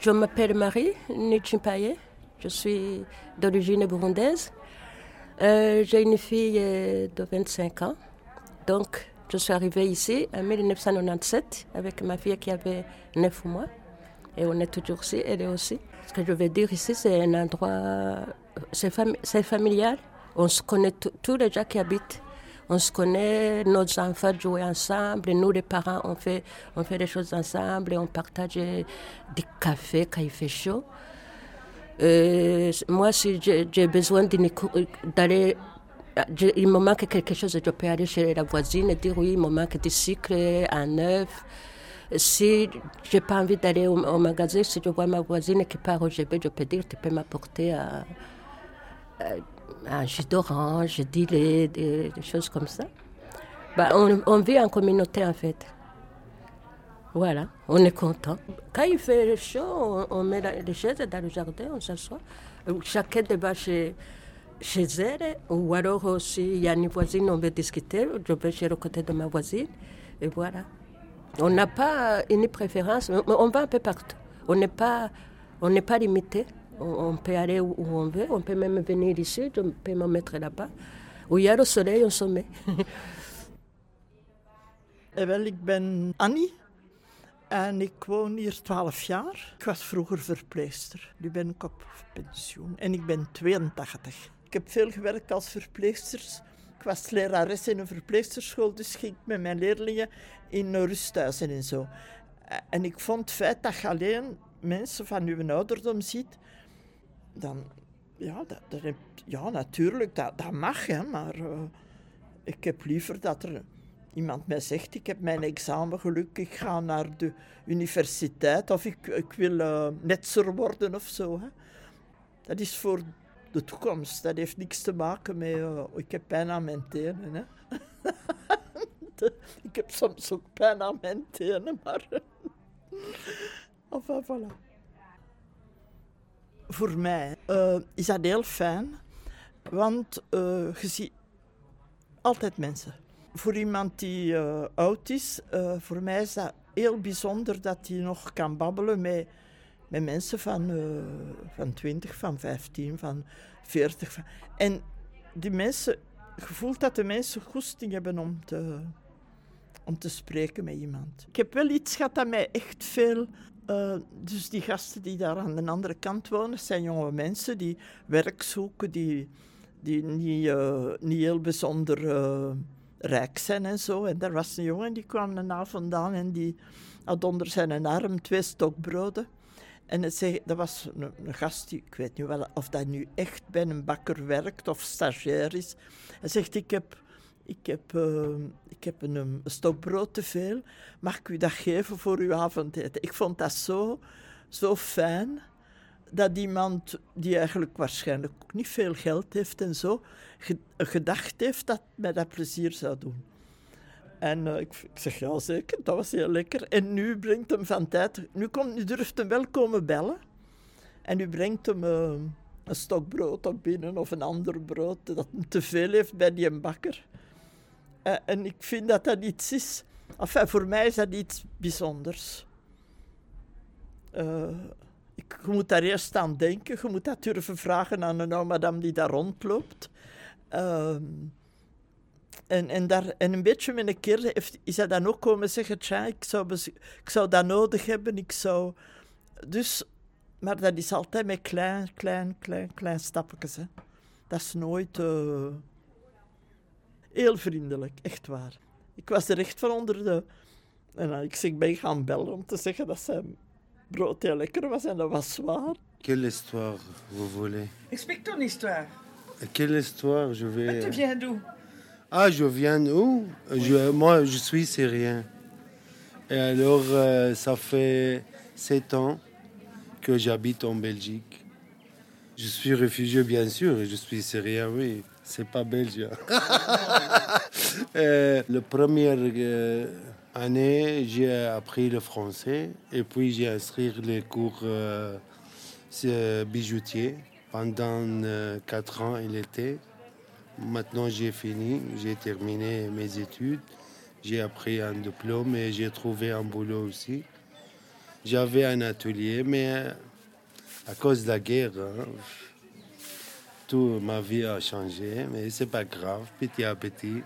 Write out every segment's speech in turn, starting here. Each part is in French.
Je m'appelle Marie Nichimpaye. Je suis d'origine burundaise. Euh, j'ai une fille euh, de 25 ans. Donc, je suis arrivée ici en 1997 avec ma fille qui avait 9 mois. Et on est toujours ici, elle est aussi. Ce que je veux dire ici, c'est un endroit, c'est familial. On se connaît tous les gens qui habitent. On se connaît, nos enfants jouent ensemble, nous les parents, on fait, on fait des choses ensemble, on partage des cafés quand il fait chaud. Euh, moi, si j'ai besoin d'aller il me manque quelque chose, je peux aller chez la voisine et dire oui, il me manque des cycles en neuf. Si je n'ai pas envie d'aller au, magasin, si je vois ma voisine qui part au GB, je peux dire tu peux m'apporter un, un, jus d'orange, des, des, choses comme ça. Bah, on, vit en communauté en fait. Voilà, on est content. Quand il fait chaud, on, met les chaises dans le jardin, on s'assoit. Chacun débat chez, chez elle, ou alors s'il y a une voisine, on veut discuter, je vais chez le côté de ma voisine, et voilà. On n'a pas une préférence, on va un peu partout. On n'est pas, pas limité. On, peut aller on veut, on peut même ici, peux me mettre là-bas. Où il y a le soleil, on se met. Eh wel, ik ben Annie en ik woon hier 12 jaar. Ik was vroeger verpleegster. Nu ben ik op pensioen en ik ben 82. Ik heb veel gewerkt als verpleegster. Ik was lerares in een verpleegsterschool, dus ging ik met mijn leerlingen in rusthuizen en zo. En ik vond het feit dat je alleen mensen van uw ouderdom ziet, dan, ja, dat, ja natuurlijk, dat, dat mag, hè, maar uh, ik heb liever dat er iemand mij zegt, ik heb mijn examen geluk, ik ga naar de universiteit of ik, ik wil uh, netser worden of zo. Hè. Dat is voor de toekomst. Dat heeft niks te maken met, uh, ik heb pijn aan mijn tenen. Hè. ik heb soms ook pijn aan mijn tenen, maar... enfin, voilà. Voor mij uh, is dat heel fijn, want uh, je ziet altijd mensen. Voor iemand die uh, oud is, voor mij is dat heel bijzonder dat hij nog kan babbelen met, met mensen van, van 20, van 15, van 40. Van, en die mensen, je voelt dat de mensen goesting hebben om te, om te spreken met iemand. Ik heb wel iets gehad dat mij echt veel. Uh, dus die gasten die daar aan de andere kant wonen, zijn jonge mensen die werk zoeken, die, die niet, uh, niet heel bijzonder uh, rijk zijn en zo. En daar was een jongen die kwam avond vandaan en die had onder zijn arm twee stokbroden. En het zei, dat was een, een, gast, die, ik weet niet wel of dat nu echt bij een bakker werkt of stagiair is. Hij zegt, ik heb ik heb, uh, ik heb een, een stokbrood te veel. Mag ik u dat geven voor uw avondeten? Ik vond dat zo, zo fijn dat iemand die eigenlijk waarschijnlijk ook niet veel geld heeft en zo, gedacht heeft dat mij dat plezier zou doen. En uh, ik, ik, zeg ja, zeker, dat was heel lekker. En nu brengt hem van tijd, nu, komt, nu durft hem wel komen bellen. En nu brengt hem uh, een stokbrood op binnen of een ander brood dat hem te veel heeft bij die bakker. Uh, en ik vind dat dat iets is. Enfin, voor mij is dat iets bijzonders. Uh, ik, je moet daar eerst aan denken. Je moet dat durven vragen aan een oude madame die daar rondloopt. Uh, en, en, daar, en een beetje met een keer heeft, is hij dan ook komen zeggen: Tja, ik zou, ik zou dat nodig hebben. Ik zou... Dus, maar dat is altijd met klein, klein, klein, klein stapjes. Hè. Dat is nooit. Uh, Heel vriendelijk, echt waar. Ik was er echt van onder de... En ik zeg, ben gaan bellen om te zeggen dat zijn brood heel lekker was en dat was zwaar? Quelle histoire vous voulez? Explique ton histoire. Quelle histoire je vais... Mais tu viens d'où? Ah, je viens d'où? Je, Moi, je suis syrien. Et alors, euh, ça fait sept ans que j'habite en Belgique. Je suis réfugié, bien sûr, et je suis syrien, oui. C'est pas belge. euh, la première euh, année, j'ai appris le français et puis j'ai inscrit les cours euh, bijoutier. Pendant euh, quatre ans, il était. Maintenant, j'ai fini, j'ai terminé mes études. J'ai appris un diplôme et j'ai trouvé un boulot aussi. J'avais un atelier, mais à cause de la guerre, hein, ma vie a changé, mais c'est pas grave. Petit à petit,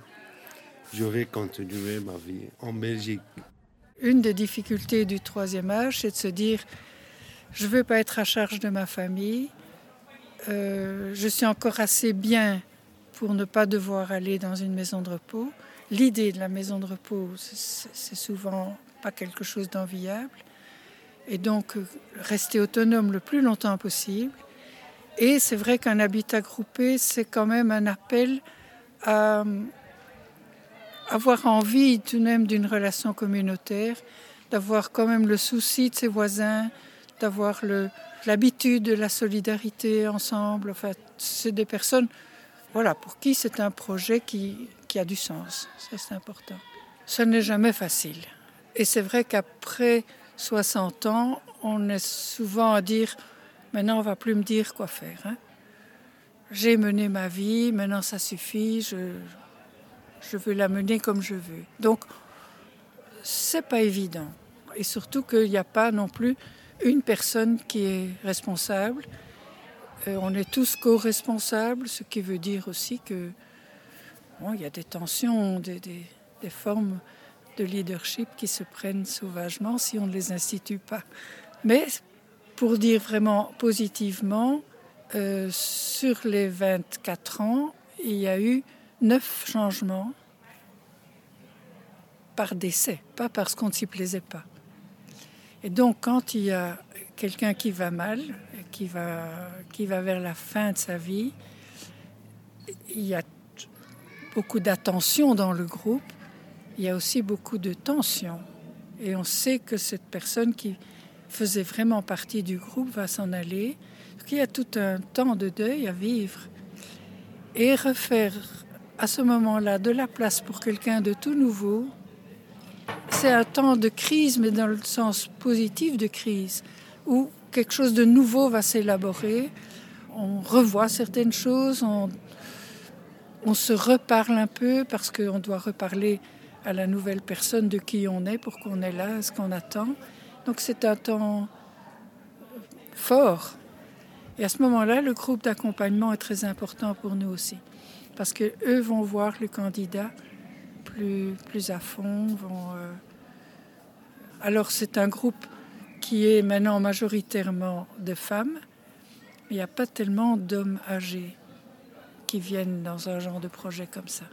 je vais continuer ma vie en Belgique. Une des difficultés du troisième âge, c'est de se dire je ne veux pas être à charge de ma famille, euh, je suis encore assez bien pour ne pas devoir aller dans une maison de repos. L'idée de la maison de repos, c'est souvent pas quelque chose d'enviable. Et donc, euh, rester autonome le plus longtemps possible. Et c'est vrai qu'un habitat groupé, c'est quand même un appel à avoir envie tout de même d'une relation communautaire, d'avoir quand même le souci de ses voisins, d'avoir l'habitude de la solidarité ensemble. Enfin, c'est des personnes voilà, pour qui c'est un projet qui, a du sens. Ça, c'est important. Ce n'est jamais facile. Et c'est vrai qu'après 60 ans, on est souvent à dire maintenant, on va plus me dire quoi faire. Hein. J'ai mené ma vie, maintenant ça suffit, je, je veux la mener comme je veux. Donc, c'est pas évident. Et surtout qu'il n'y a pas non plus une personne qui est responsable. Euh, on est tous co-responsables, ce qui veut dire aussi que bon, il y a des tensions, des, des, des, formes de leadership qui se prennent sauvagement si on ne les institue pas. Mais pour dire vraiment positivement, euh, sur les 24 ans, il y a eu neuf changements par décès, pas parce qu'on ne s'y plaisait pas. Et donc, quand il y a quelqu'un qui va mal, qui va, qui va vers la fin de sa vie, il y a beaucoup d'attention dans le groupe, il y a aussi beaucoup de tension. Et on sait que cette personne qui faisait vraiment partie du groupe va s'en aller. Il y a tout un temps de deuil à vivre. Et refaire à ce moment-là de la place pour quelqu'un de tout nouveau, c'est un temps de crise, mais dans le sens positif de crise, où quelque chose de nouveau va s'élaborer. On revoit certaines choses, on, on se reparle un peu parce qu'on doit reparler à la nouvelle personne de qui on est, pour qu'on est là, ce qu'on attend. Donc c'est un temps fort. Et à ce moment-là, le groupe d'accompagnement est très important pour nous aussi parce qu'eux vont voir le candidat plus, plus à fond. Euh, Alors c'est un groupe qui est maintenant majoritairement de femmes, mais il n'y a pas tellement d'hommes âgés qui viennent dans un genre de projet comme ça.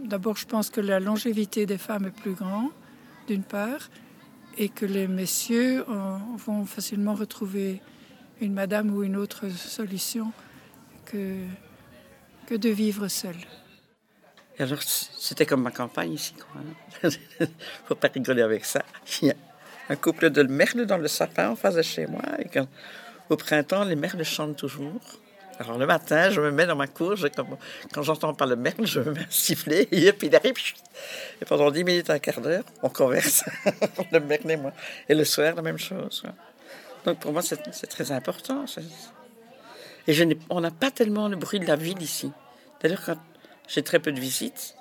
D'abord, je pense que la longévité des femmes est plus grande, d'une part, et que les messieurs vont facilement retrouver une madame ou une autre solution que que de vivre seul. alors, c'était comme ma campagne ici. Il ne faut pas rigoler avec ça. Il y a un couple de merles dans le sapin en face de chez moi. Et quand, au printemps, les merles chantent toujours. Alors le matin, je me mets dans ma cour, quand j'entends pas le merle, je me mets à siffler, et puis il arrive, et pendant 10 minutes, un quart d'heure, on converse, le merle et moi. Et le soir, la même chose. Donc pour moi, c'est très important. Et je on n'a pas tellement le bruit de la ville ici. D'ailleurs, quand j'ai très peu de visites,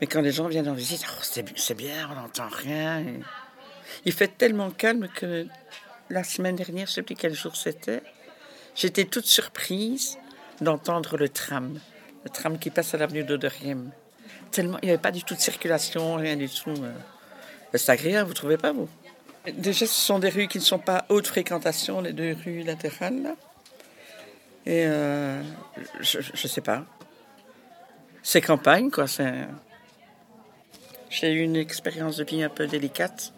mais quand les gens viennent en visite, oh, c'est bien, on n'entend rien. Il fait tellement calme que la semaine dernière, je ne sais plus quel jour c'était, j'étais toute surprise d'entendre le tram, le tram qui passe à l'avenue d'Oderiem. Tellement, il n'y avait pas du tout de circulation, rien du tout. Euh. C'est agréable, vous trouvez pas, vous? Déjà, ce sont des rues qui ne sont pas haute fréquentation, les deux rues latérales. Et euh, je, ne sais pas. C'est campagne, quoi. J'ai eu une expérience de vie un peu délicate.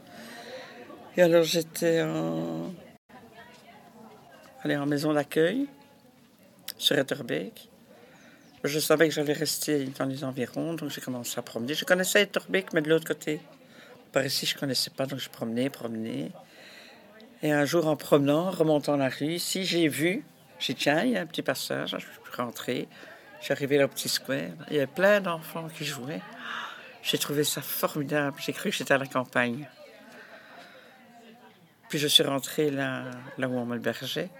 Et alors j'étais en... Allez, en maison d'accueil sur Etterbeek. Je savais que j'allais rester dans les environs, donc j'ai commencé à promener. Je connaissais Etterbeek, mais de l'autre côté. Par ici, je connaissais pas, donc je promenais, promenais. Et un jour, en promenant, remontant la rue, ici, j'ai vu j'ai dit, tiens, il y a un petit passage. Je suis rentré. J'ai arrivé au petit square. Il y avait plein d'enfants qui jouaient. J'ai trouvé ça formidable. J'ai cru que j'étais à la campagne. Puis je suis rentré là, là où on m'hébergeait.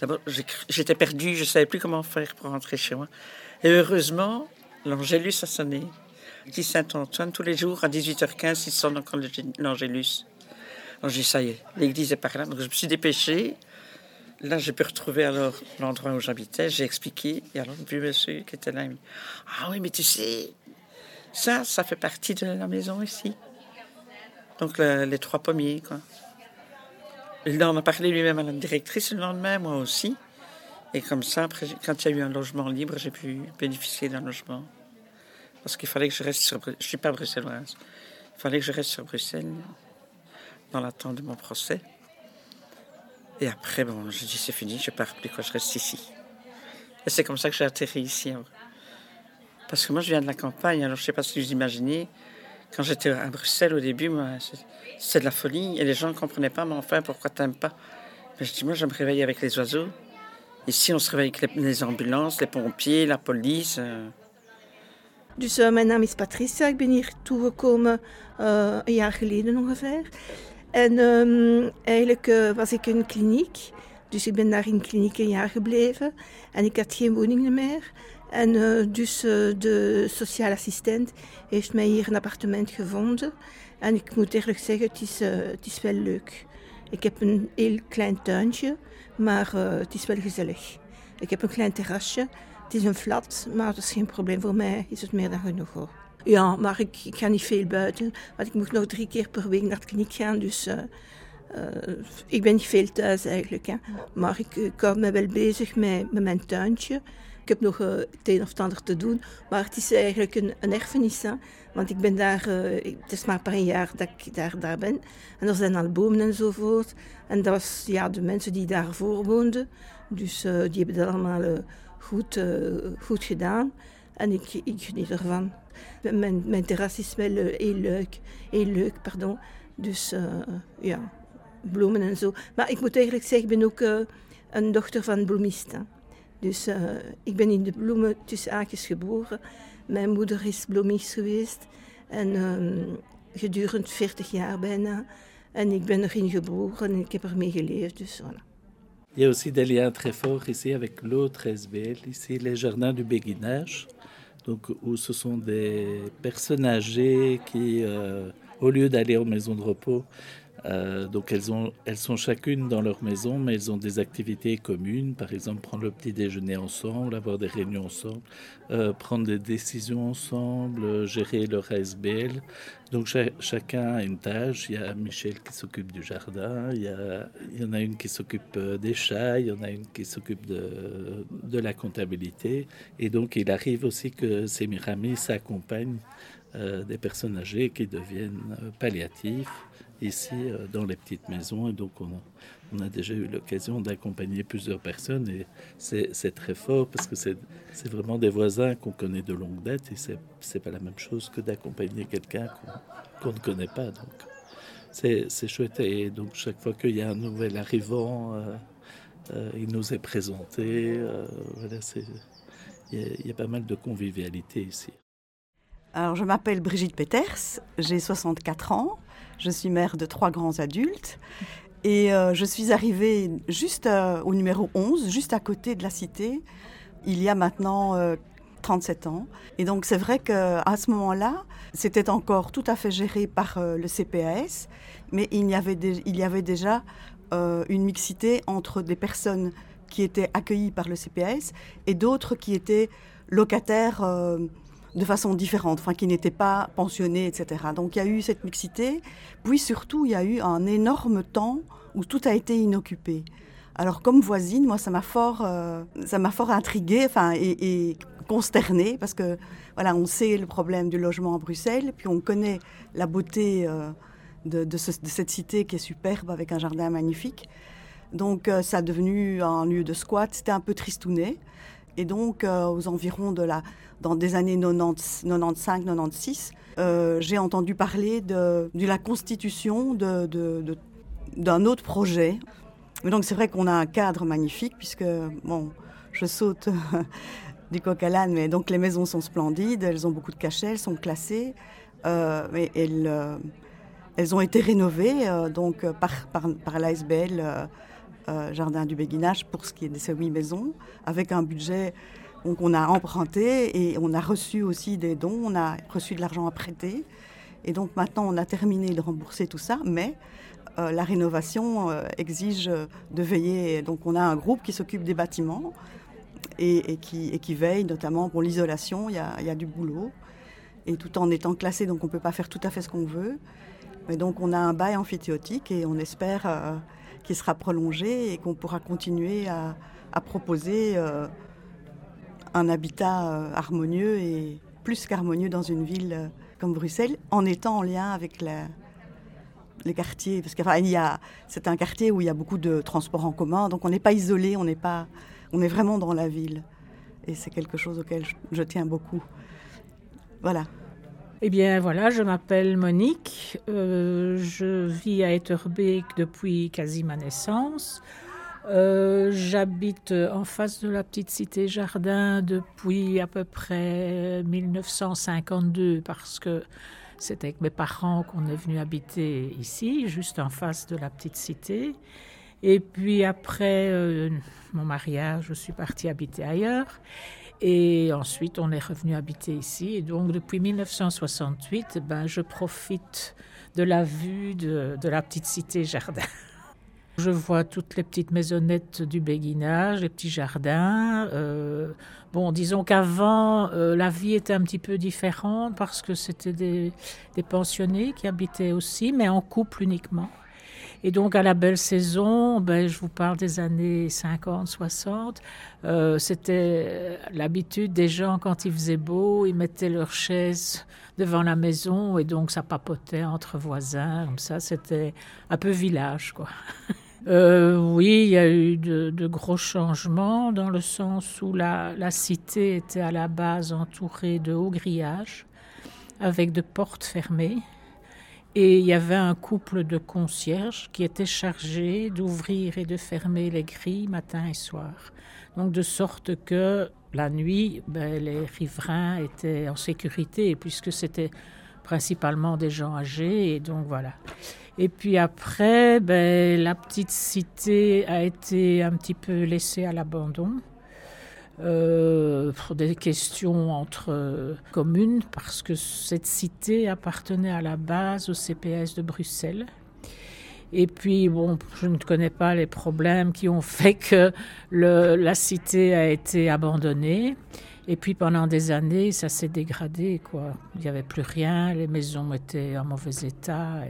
D'abord, j'étais perdu, je ne savais plus comment faire pour rentrer chez moi. Et heureusement, l'Angélus a sonné. Dit Saint-Antoine, tous les jours à 18h15, il sonne encore l'Angélus. Alors j'ai dit, ça y est, l'église est par là. Donc je me suis dépêchée. Là, j'ai pu retrouver alors l'endroit où j'habitais. J'ai expliqué. Et alors, le monsieur qui était là, il me dit, ah oui, mais tu sais, ça, ça fait partie de la maison ici. Donc les trois pommiers, quoi. Il en a parlé lui-même à la directrice le lendemain, moi aussi. Et comme ça, quand il y a eu un logement libre, j'ai pu bénéficier d'un logement. Parce qu'il fallait que je reste sur... Je ne suis pas bruxelloise. Il fallait que je reste sur Bruxelles dans l'attente de mon procès. Et après, bon, j'ai dit c'est fini, je pars plus, quoi, je reste ici. Et c'est comme ça que j'ai atterri ici. Hein. Parce que moi, je viens de la campagne, alors je ne sais pas si vous imaginez, quand j'étais à Bruxelles au début, c'était de la folie, et les gens ne comprenaient pas, mais enfin, pourquoi tu n'aimes pas je dis, moi, je me réveille avec les oiseaux. Ici, on se réveille avec les, ambulances, les pompiers, la police. Euh. Dus uh, mijn naam is Patricia. Ik ben hier toegekomen uh, een jaar geleden ongeveer. En um, eigenlijk uh, was ik in kliniek. Dus ik ben daar in kliniek een jaar gebleven. En ik had geen. En uh, dus de sociale assistent heeft mij hier een appartement gevonden. En ik moet eerlijk zeggen, het is, het is wel leuk. Ik heb een heel klein tuintje, maar het is wel gezellig. Ik heb een klein terrasje. Het is een flat, maar dat is geen probleem. Voor mij is het meer dan genoeg hoor. Ja, maar ik, ik ga niet veel buiten. Want ik moet nog drie keer per week naar de kliniek gaan. Dus ik ben niet veel thuis eigenlijk. Hè. Maar ik, ik me wel bezig met, met mijn tuintje. Ik heb nog uh, het een of ander te doen. Maar het is eigenlijk een, een erfenis. Want ik ben daar, het is maar een jaar dat ik daar, daar ben. En er zijn al bomen enzovoort. En dat was ja, de mensen die daarvoor woonden. Dus die hebben dat allemaal goed, goed gedaan. En ik, ik geniet ervan. Mijn, mijn terras is wel heel leuk, heel leuk, pardon. Dus ja, bloemen en zo. Maar ik moet eigenlijk zeggen, ik ben ook een dochter van bloemisten. Dus ik ben in de bloemen tussen aakjes geboren. Mijn moeder is bloemist geweest. En um, gedurende 40 jaar bijna. En ik ben erin geboren en ik heb ermee geleefd. Dus voilà. Il y a aussi des liens très forts ici avec l'autre SBL, ici les jardins du béguinage. donc où ce sont des personnes âgées qui, euh, au lieu d'aller en maison de repos, euh, donc elles, ont, elles sont chacune dans leur maison, mais elles ont des activités communes, par exemple prendre le petit déjeuner ensemble, avoir des réunions ensemble, euh, prendre des décisions ensemble, euh, gérer leur ASBL. Donc chacun a une tâche. Il y a Michel qui s'occupe du jardin, il y, a, en a une qui s'occupe des chats, il y en a une qui s'occupe de, la comptabilité. Et donc il arrive aussi que ces Miramis s'accompagnent des personnes âgées qui deviennent palliatifs ici euh, dans les petites maisons. Et donc, on a, déjà eu l'occasion d'accompagner plusieurs personnes et c'est très fort parce que c'est vraiment des voisins qu'on connaît de longue date et c'est pas la même chose que d'accompagner quelqu'un qu'on ne connaît pas. Donc, c'est chouette. Et donc, chaque fois qu'il y a un nouvel arrivant, euh, euh, il nous est présenté. Voilà, il y, y, a pas mal de convivialité ici. Alors, je m'appelle Brigitte Peters, j'ai 64 ans. Je suis mère de trois grands adultes et euh, je suis arrivée juste euh, au numéro 11, juste à côté de la cité, il y a maintenant 37 euh, ans. Et donc c'est vrai qu'à ce moment-là, c'était encore tout à fait géré par le CPAS, mais il y avait, il y avait déjà une mixité entre des personnes qui étaient accueillies par le CPAS et d'autres qui étaient locataires de façon différente, enfin qui n'étaient pas pensionnés, etc. Donc il y a eu cette mixité. Puis surtout, il y a eu un énorme temps où tout a été inoccupé. Alors comme voisine, moi ça m'a fort, euh, ça m'a fort intriguée, enfin et, consternée parce que voilà, on sait le problème du logement à Bruxelles, puis on connaît la beauté euh, de, cette cité qui est superbe avec un jardin magnifique. Donc euh, ça a devenu un lieu de squat. C'était un peu tristounet. Et donc aux environs de la dans des années 95-96, euh, j'ai entendu parler de, la constitution d'un autre projet. donc c'est vrai qu'on a un cadre magnifique puisque, bon, je saute du coq à l'âne, mais donc les maisons sont splendides, elles ont beaucoup de cachets, elles sont classées, euh, euh, elles ont été rénovées euh, donc par, par, par Jardin du Béguinage pour ce qui est de ces huit maisons, avec un budget donc on a emprunté et on a reçu aussi des dons, on a reçu de l'argent à prêter. Et donc maintenant on a terminé de rembourser tout ça, mais euh, la rénovation euh, exige de veiller. Donc on a un groupe qui s'occupe des bâtiments et, qui, veille notamment pour l'isolation. Il, y, a, du boulot. Et tout en étant classé, donc on ne peut pas faire tout à fait ce qu'on veut. Mais donc on a un bail amphithéotique et on espère qu'il sera prolongé et qu'on pourra continuer à proposer un habitat harmonieux et plus qu'harmonieux dans une ville comme Bruxelles, en étant en lien avec les quartiers. Parce a, c'est un quartier où il y a beaucoup de transports en commun, donc on n'est pas isolé, on n'est pas, on est vraiment dans la ville. Et c'est quelque chose auquel je, tiens beaucoup. Voilà. Eh bien voilà, je m'appelle Monique, euh, je vis à Etterbeek depuis quasi ma naissance. Euh, j'habite en face de la petite cité Jardin depuis à peu près 1952 parce que c'est avec mes parents qu'on est venu habiter ici, juste en face de la petite cité. Et puis après euh, mon mariage, je suis partie habiter ailleurs. Et ensuite, on est revenu habiter ici. Et donc, depuis 1968, ben, je profite de la vue de, de la petite cité Jardin. Je vois toutes les petites maisonnettes du béguinage, les petits jardins. Euh, bon, disons qu'avant, euh, la vie était un petit peu différente parce que c'était des, pensionnés qui habitaient aussi, mais en couple uniquement. Et donc, à la belle saison, ben, je vous parle des années 50, 60, euh, c'était l'habitude des gens, quand il faisait beau, ils mettaient leurs chaises devant la maison et donc ça papotait entre voisins, comme ça, c'était un peu village, quoi. Euh, oui, il y a eu de, gros changements dans le sens où la, cité était à la base entourée de hauts grillages avec de portes fermées. Et il y avait un couple de concierges qui était chargé d'ouvrir et de fermer les grilles matin et soir. Donc de sorte que la nuit, ben, les riverains étaient en sécurité puisque c'était principalement des gens âgés. Et donc voilà. Et puis après, ben, la petite cité a été un petit peu laissée à l'abandon. Euh, pour des questions entre communes, parce que cette cité appartenait à la base au CPS de Bruxelles. Et puis, bon, je ne connais pas les problèmes qui ont fait que la cité a été abandonnée. Et puis, pendant des années, ça s'est dégradé, quoi. Il n'y avait plus rien, les maisons étaient en mauvais état.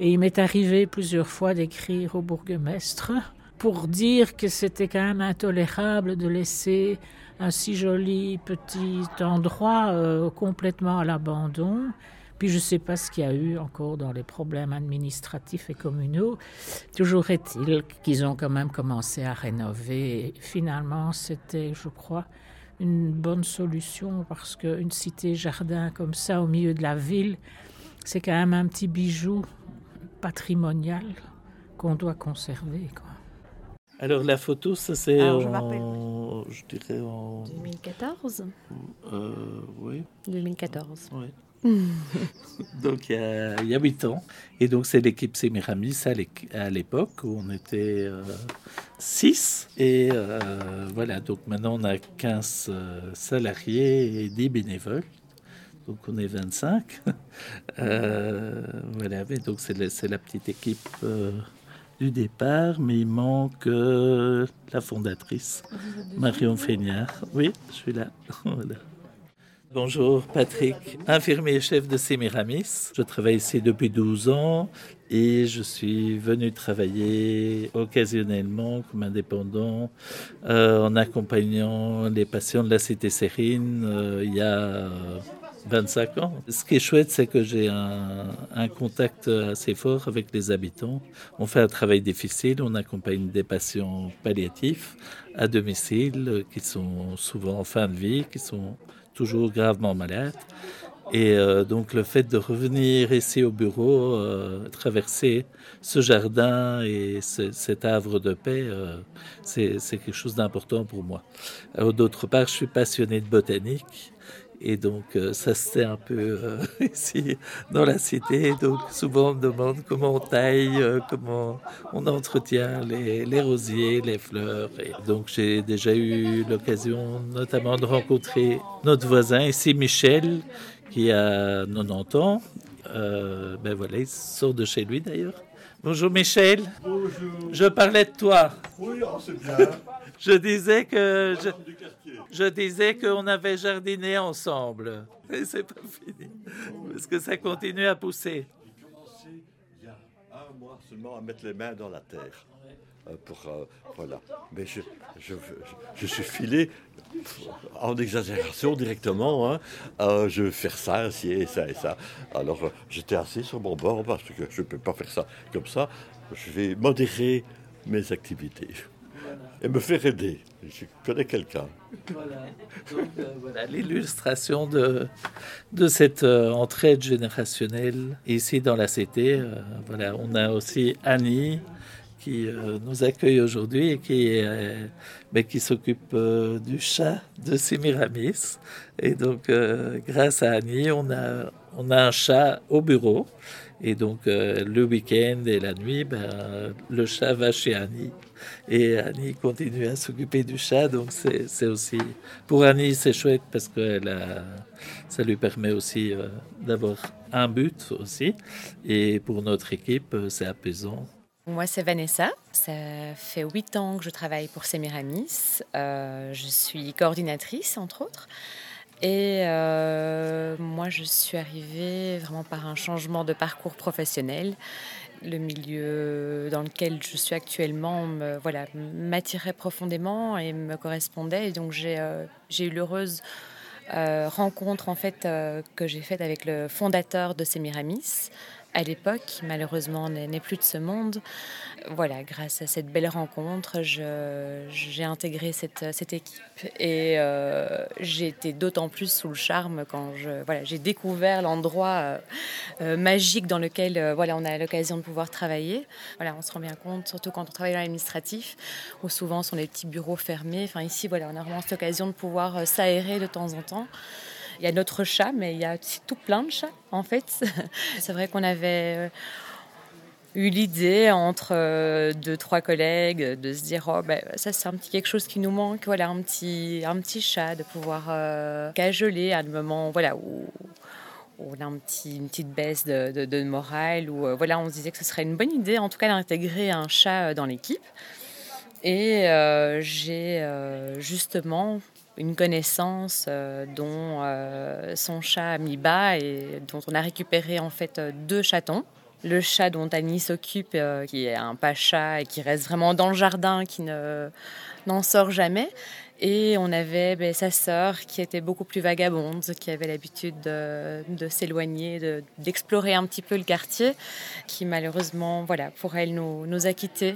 Et il m'est arrivé plusieurs fois d'écrire au bourgmestre pour dire que c'était quand même intolérable de laisser un si joli petit endroit euh, complètement à l'abandon. Puis je ne sais pas ce qu'il y a eu encore dans les problèmes administratifs et communaux. Toujours est-il qu'ils ont quand même commencé à rénover. finalement, c'était, je crois, une bonne solution parce qu'une cité-jardin comme ça au milieu de la ville, c'est quand même un petit bijou patrimonial qu'on doit conserver. Quoi. Alors la photo, ça c'est en, je, dirais en 2014. Euh, oui. 2014. Oui. donc il y, a, 8 ans. Et donc c'est l'équipe Semiramis à l'époque où on était 6. Euh, et euh, voilà, donc maintenant on a 15 salariés et 10 bénévoles donc on est 25. Euh, voilà, donc c'est la, petite équipe euh, du départ, mais il manque euh, la fondatrice, Marion Feignard. Oui, je suis là. Bonjour Patrick, infirmier chef de Semiramis. Je travaille ici depuis 12 ans et je suis venu travailler occasionnellement comme indépendant en accompagnant les patients de la Cité Sérine il y a 25 ans. Ce qui est chouette, c'est que j'ai un, contact assez fort avec les habitants. On fait un travail difficile, on accompagne des patients palliatifs à domicile qui sont souvent en fin de vie, qui sont toujours gravement malades. Et euh, donc le fait de revenir ici au bureau, euh, traverser ce jardin et cet havre de paix, euh, c'est quelque chose d'important pour moi. D'autre part, je suis passionné de botanique et donc, euh, ça se fait un peu euh, ici dans la cité. Donc, souvent, on me demande comment on taille, euh, comment on entretient les, les, rosiers, les fleurs. Et donc, j'ai déjà eu l'occasion notamment de rencontrer notre voisin ici, Michel, qui a 90 ans. ben voilà, il sort de chez lui d'ailleurs. Bonjour Michel. Je parlais de toi. Oui, oh, c'est bien. Je disais que je, je disais qu'on avait jardiné ensemble. Et c'est pas fini. Parce que ça continue à pousser. J'ai commencé il y a un mois seulement à mettre les mains dans la terre. Euh, pour, euh, voilà. Mais je, je, je, suis filé en exagération directement. Hein. Euh, je vais faire ça, ainsi et ça et ça. Alors j'étais assis sur mon bord parce que je ne peux pas faire ça comme ça. Je vais modérer mes activités et me faire aider. Je connais quelqu'un. Euh, voilà l'illustration de, de cette euh, entraide générationnelle ici dans la cité. Euh, voilà, on a aussi Annie qui euh, nous accueille aujourd'hui et qui, ben, qui s'occupe du chat de Sémiramis. Et donc, grâce à Annie, on a, on a un chat au bureau. Et donc, le week-end et la nuit, ben, le chat va chez Annie. Et Annie continue à s'occuper du chat. Donc, c'est aussi. Pour Annie, c'est chouette parce que a- ça lui permet aussi euh, d'avoir un but aussi. Et pour notre équipe, euh, c'est apaisant. Moi, c'est Vanessa. Ça fait huit ans que je travaille pour Semiramis. Euh, je suis coordinatrice, entre autres. Et moi, je suis arrivée vraiment par un changement de parcours professionnel. Le milieu dans lequel je suis actuellement me, voilà, m'attirait profondément et me correspondait. Et donc, j'ai euh, eu l'heureuse euh, rencontre en fait, euh, que j'ai faite avec le fondateur de Semiramis à l'époque, qui malheureusement n'est plus de ce monde. Voilà, grâce à cette belle rencontre, j'ai intégré cette, équipe et euh, j'ai été d'autant plus sous le charme quand j'ai découvert l'endroit euh, euh, magique dans lequel euh, voilà, on a l'occasion de pouvoir travailler. Voilà, on se rend bien compte, surtout quand on travaille dans l'administratif, où souvent sont les petits bureaux fermés. Enfin, ici, voilà, on a vraiment cette occasion de pouvoir s'aérer de temps en temps. Il y a notre chat, mais il y a aussi tout plein de chats, en fait. C'est vrai qu'on avait euh, eu l'idée entre euh, deux, trois collègues de se dire oh, ben, ça, c'est un petit quelque chose qui nous manque. Voilà, un petit, un petit chat, de pouvoir euh, cajoler à un moment voilà, où, on a un petit, une petite baisse de, morale. Euh, voilà, on se disait que ce serait une bonne idée, en tout cas, d'intégrer un chat dans l'équipe. Et j'ai justement une connaissance euh, dont euh, son chat a mis bas et dont on a récupéré en fait euh, deux chatons. Le chat dont Annie s'occupe, qui est un pacha et qui reste vraiment dans le jardin, qui ne, n'en sort jamais. Et on avait ben, sa sœur qui était beaucoup plus vagabonde, qui avait l'habitude de, s'éloigner, de- d'explorer un petit peu le quartier, qui malheureusement, voilà, pour elle, nous, nous a quittés.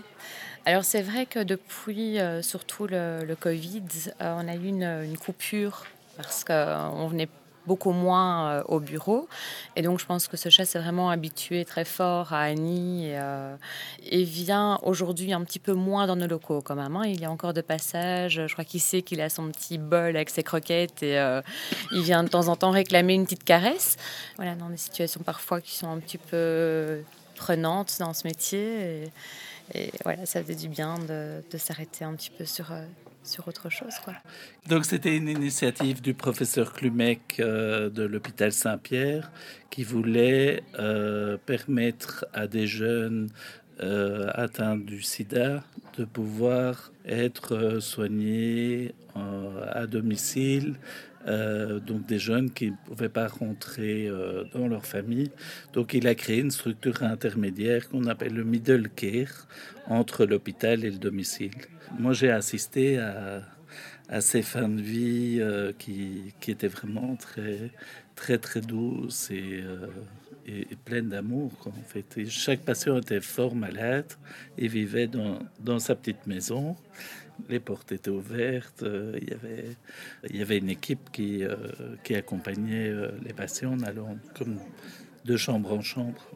Alors c'est vrai que depuis euh, surtout le, Covid, euh, on a eu une, coupure parce qu'on venait beaucoup moins euh, au bureau. Et donc je pense que ce chat s'est vraiment habitué très fort à Annie et, euh, vient aujourd'hui un petit peu moins dans nos locaux quand même. hein. Il y a encore de passage. Je crois qu'il sait qu'il a son petit bol avec ses croquettes et euh, il vient de temps en temps réclamer une petite caresse. Voilà, dans des situations parfois qui sont un petit peu prenantes dans ce métier. Et voilà, ça faisait du bien de, s'arrêter un petit peu sur, euh, sur autre chose. Quoi. Donc c'était une initiative du professeur Clumec euh, de l'hôpital Saint-Pierre qui voulait euh, permettre à des jeunes atteints du sida de pouvoir être soignés à domicile. Euh, donc des jeunes qui ne pouvaient pas rentrer euh, dans leur famille. Donc il a créé une structure intermédiaire qu'on appelle le middle care entre l'hôpital et le domicile. Moi j'ai assisté à, à ces fins de vie euh, qui, qui étaient vraiment très très très douces et, et, pleines d'amour en fait. Chaque patient était fort malade et vivait dans, dans sa petite maison. Les portes étaient ouvertes. euh, il y avait une équipe qui euh, accompagnait euh, les patients en allant de chambre en chambre.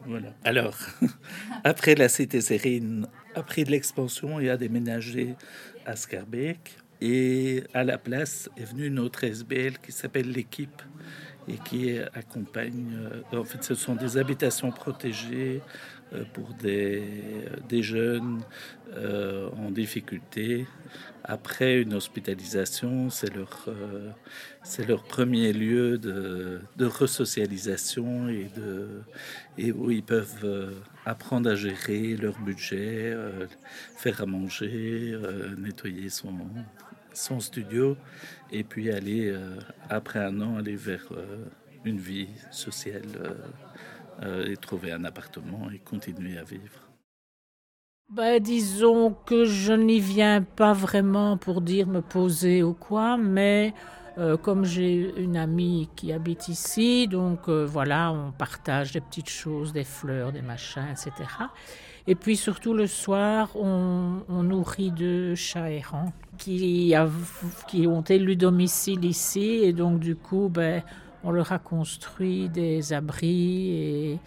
Alors, après la cité Sérine a pris de l'expansion et a déménagé à Scarbeck. Et à la place est venue une autre SBL qui s'appelle l'équipe et qui accompagne. en fait, ce sont des habitations protégées pour des, des jeunes euh, en difficulté. Après une hospitalisation, c'est leur, euh, leur premier lieu de, de resocialisation et, où ils peuvent apprendre à gérer leur budget, faire à manger, nettoyer son, son studio et puis aller, après un an, aller vers une vie sociale euh, et trouver un appartement et continuer à vivre. Ben, disons que je n'y viens pas vraiment pour dire me poser ou quoi, mais euh, comme j'ai une amie qui habite ici, donc euh, voilà, on partage des petites choses, des fleurs, des machins, etc. Et puis surtout le soir, on, on nourrit deux chats errants qui ont élu domicile ici, et donc du coup, ben, on leur a construit des abris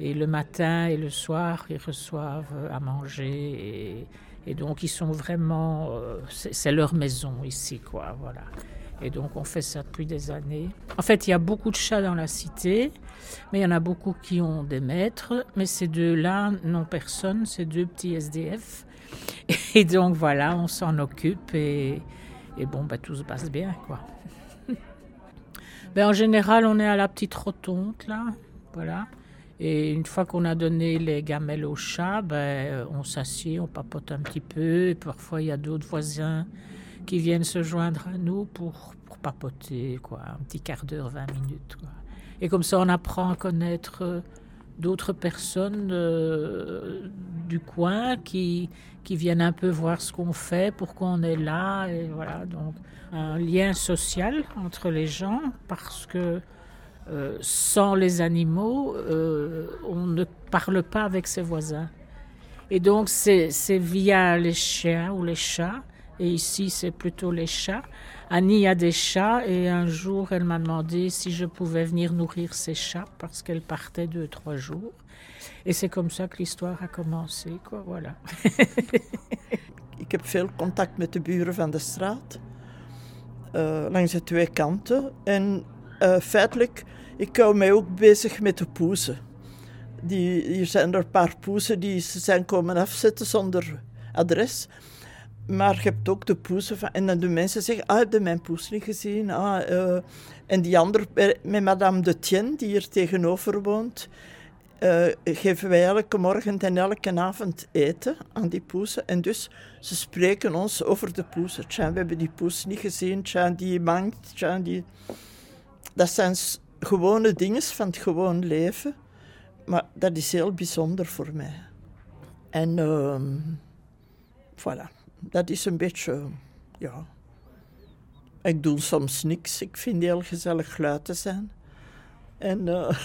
et, le matin et le soir, ils reçoivent à manger. Et, et donc, ils sont vraiment. Euh, c'est leur maison ici, quoi. Voilà. Et donc, on fait ça depuis des années. En fait, il y a beaucoup de chats dans la cité, mais il y en a beaucoup qui ont des maîtres. Mais ces deux-là n'ont personne, ces deux petits SDF. Et donc, voilà, on s'en occupe et, et bon, bah, tout se passe bien, quoi. Ben, en général, on est à la petite rotonde, là. Voilà. Et une fois qu'on a donné les gamelles au chat, ben, on s'assied, on papote un petit peu. Et parfois, il y a d'autres voisins qui viennent se joindre à nous pour, pour papoter, quoi. Un petit quart d'heure, 20 minutes. Et comme ça, on apprend à connaître euh, d'autres personnes euh, du coin qui, qui viennent un peu voir ce qu'on fait, pourquoi on est là. Et voilà, donc un lien social entre les gens parce que euh, sans les animaux, euh, on ne parle pas avec ses voisins. Et donc c'est via les chiens ou les chats, et ici c'est plutôt les chats. Annie a des chats et un jour elle m'a demandé si je pouvais venir nourrir ses chats parce qu'elle partait deux, trois jours. Et c'est comme ça que l'histoire a commencé, quoi, voilà. Ik heb veel contact met de buren de straat. Uh, langs de twee kanten. En uh, feitelijk, ik hou mij ook bezig met de poezen. Die, hier zijn er een paar poezen die ze zijn komen afzetten zonder adres. Maar je hebt ook de poezen van... En dan de mensen zeggen, ah, heb je mijn poes niet gezien? Ah, uh, en die andere, met madame de Tien, die hier tegenover woont... Uh, geven wij elke morgen en elke avond eten aan die poesen. En dus ze spreken ons over de poesen. Tja, we hebben die poes niet gezien. Tja, die mangt. Tja, die... Dat zijn gewone dingen van het gewoon leven. Maar dat is heel bijzonder voor mij. En uh, voilà, dat is een beetje, ja. Ik doe soms niks. Ik vind het heel gezellig geluid te zijn. En uh,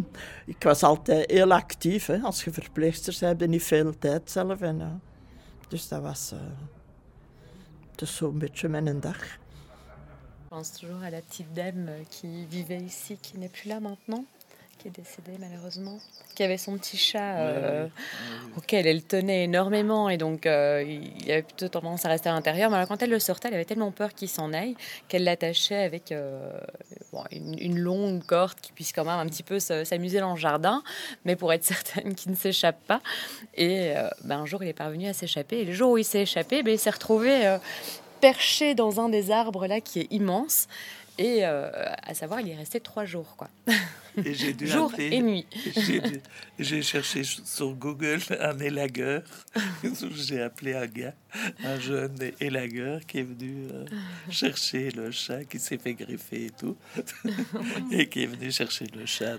ik was altijd heel actief. Hè. Als je verpleegster bent, heb je niet veel tijd zelf. En, uh, dus dat was dus zo'n beetje mijn dag. Je pense toujours à la petite dame qui vivait ici, qui n'est plus là maintenant. Qui est décédée malheureusement, qui avait son petit chat euh, auquel elle tenait énormément et donc euh, il avait plutôt tendance à rester à l'intérieur. Mais alors, quand elle le sortait, elle avait tellement peur qu'il s'en aille qu'elle l'attachait avec euh, bon, une, une, longue corde qui puisse quand même un petit peu s'amuser dans le jardin, mais pour être certaine qu'il ne s'échappe pas. Et ben, un jour, il est parvenu à s'échapper. Et le jour où il s'est échappé, ben, il s'est retrouvé perché dans un des arbres là qui est immense. Et euh, à savoir, il est resté trois jours, quoi. Et j'ai dû Jour appeler, et nuit. J'ai cherché sur Google un élagueur. j'ai appelé un gars, un jeune élagueur qui est venu euh, chercher le chat qui s'est fait greffer et tout. et qui est venu chercher le chat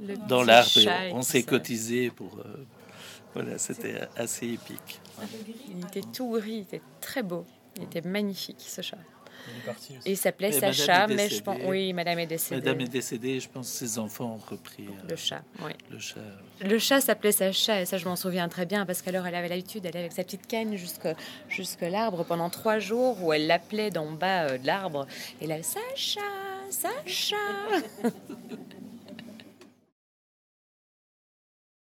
dans, dans l'arbre. On s'est cotisé pour... Euh, voilà, c'était assez épique. Il était tout gris, il était très beau. Il était magnifique, ce chat. Et il s'appelait Sacha, mais je pense. Oui, madame est décédée. Madame est décédée, je pense que ses enfants ont repris. Euh, le chat, oui. Le chat. Le chat s'appelait Sacha, et ça, je m'en souviens très bien, parce qu'alors, elle avait l'habitude d'aller avec sa petite canne jusque, jusque l'arbre pendant trois jours, où elle l'appelait d'en bas euh, de l'arbre. Et là, Sacha, Sacha